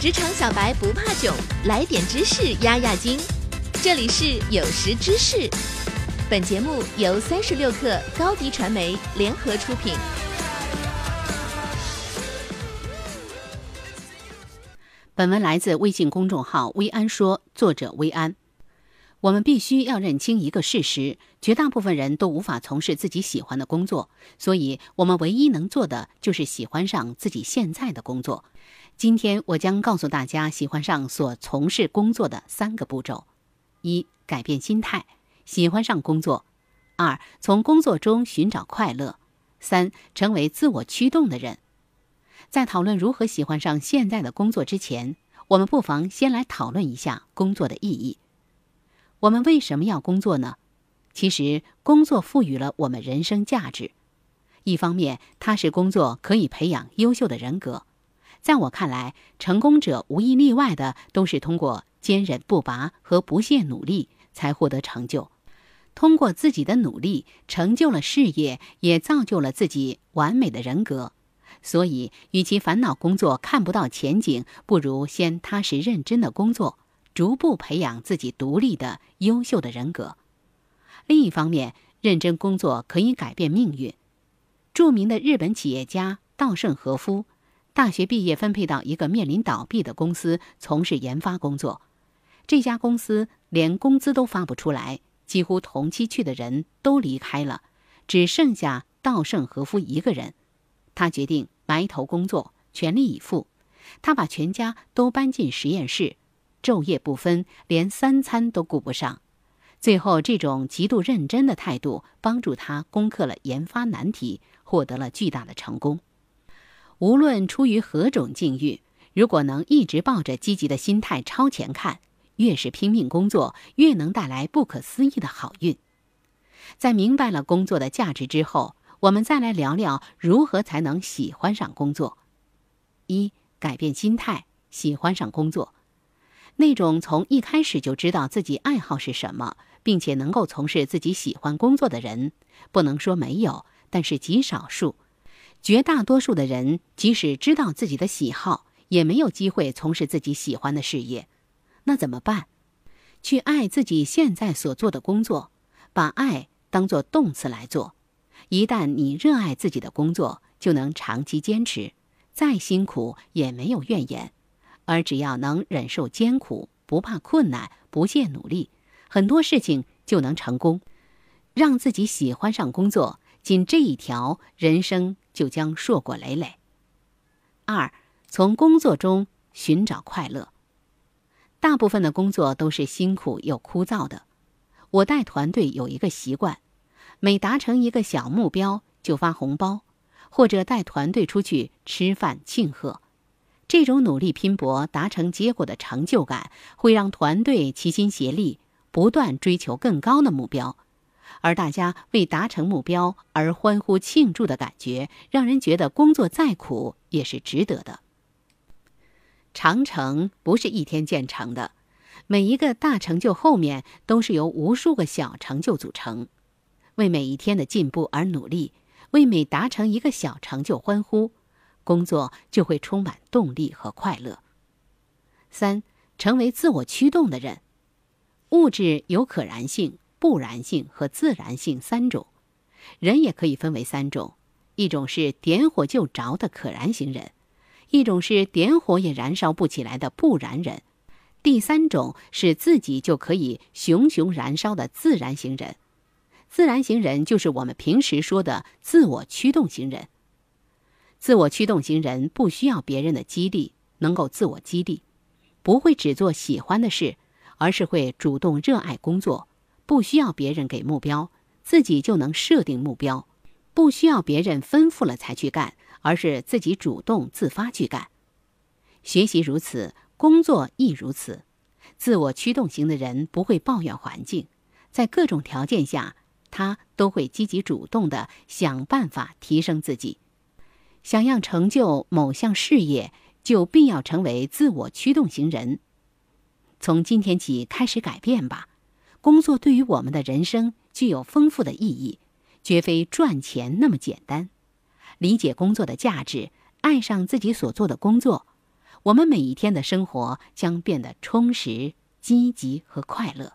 职场小白不怕囧，来点知识压压惊。这里是有识知识，本节目由三十六克高低传媒联合出品。本文来自微信公众号“微安说”，作者微安。我们必须要认清一个事实：绝大部分人都无法从事自己喜欢的工作，所以我们唯一能做的就是喜欢上自己现在的工作。今天我将告诉大家喜欢上所从事工作的三个步骤：一、改变心态，喜欢上工作；二、从工作中寻找快乐；三、成为自我驱动的人。在讨论如何喜欢上现在的工作之前，我们不妨先来讨论一下工作的意义。我们为什么要工作呢？其实，工作赋予了我们人生价值。一方面，它使工作可以培养优秀的人格。在我看来，成功者无一例外的都是通过坚韧不拔和不懈努力才获得成就。通过自己的努力，成就了事业，也造就了自己完美的人格。所以，与其烦恼工作看不到前景，不如先踏实认真的工作。逐步培养自己独立的、优秀的人格。另一方面，认真工作可以改变命运。著名的日本企业家稻盛和夫，大学毕业分配到一个面临倒闭的公司从事研发工作。这家公司连工资都发不出来，几乎同期去的人都离开了，只剩下稻盛和夫一个人。他决定埋头工作，全力以赴。他把全家都搬进实验室。昼夜不分，连三餐都顾不上。最后，这种极度认真的态度帮助他攻克了研发难题，获得了巨大的成功。无论出于何种境遇，如果能一直抱着积极的心态超前看，越是拼命工作，越能带来不可思议的好运。在明白了工作的价值之后，我们再来聊聊如何才能喜欢上工作。一、改变心态，喜欢上工作。那种从一开始就知道自己爱好是什么，并且能够从事自己喜欢工作的人，不能说没有，但是极少数。绝大多数的人，即使知道自己的喜好，也没有机会从事自己喜欢的事业。那怎么办？去爱自己现在所做的工作，把爱当作动词来做。一旦你热爱自己的工作，就能长期坚持，再辛苦也没有怨言。而只要能忍受艰苦，不怕困难，不懈努力，很多事情就能成功。让自己喜欢上工作，仅这一条，人生就将硕果累累。二，从工作中寻找快乐。大部分的工作都是辛苦又枯燥的。我带团队有一个习惯，每达成一个小目标就发红包，或者带团队出去吃饭庆贺。这种努力拼搏达成结果的成就感，会让团队齐心协力，不断追求更高的目标，而大家为达成目标而欢呼庆祝的感觉，让人觉得工作再苦也是值得的。长城不是一天建成的，每一个大成就后面都是由无数个小成就组成。为每一天的进步而努力，为每达成一个小成就欢呼。工作就会充满动力和快乐。三，成为自我驱动的人。物质有可燃性、不燃性和自燃性三种，人也可以分为三种：一种是点火就着的可燃型人，一种是点火也燃烧不起来的不燃人，第三种是自己就可以熊熊燃烧的自燃型人。自燃型人就是我们平时说的自我驱动型人。自我驱动型人不需要别人的激励，能够自我激励，不会只做喜欢的事，而是会主动热爱工作，不需要别人给目标，自己就能设定目标，不需要别人吩咐了才去干，而是自己主动自发去干。学习如此，工作亦如此。自我驱动型的人不会抱怨环境，在各种条件下，他都会积极主动的想办法提升自己。想要成就某项事业，就必要成为自我驱动型人。从今天起开始改变吧。工作对于我们的人生具有丰富的意义，绝非赚钱那么简单。理解工作的价值，爱上自己所做的工作，我们每一天的生活将变得充实、积极和快乐。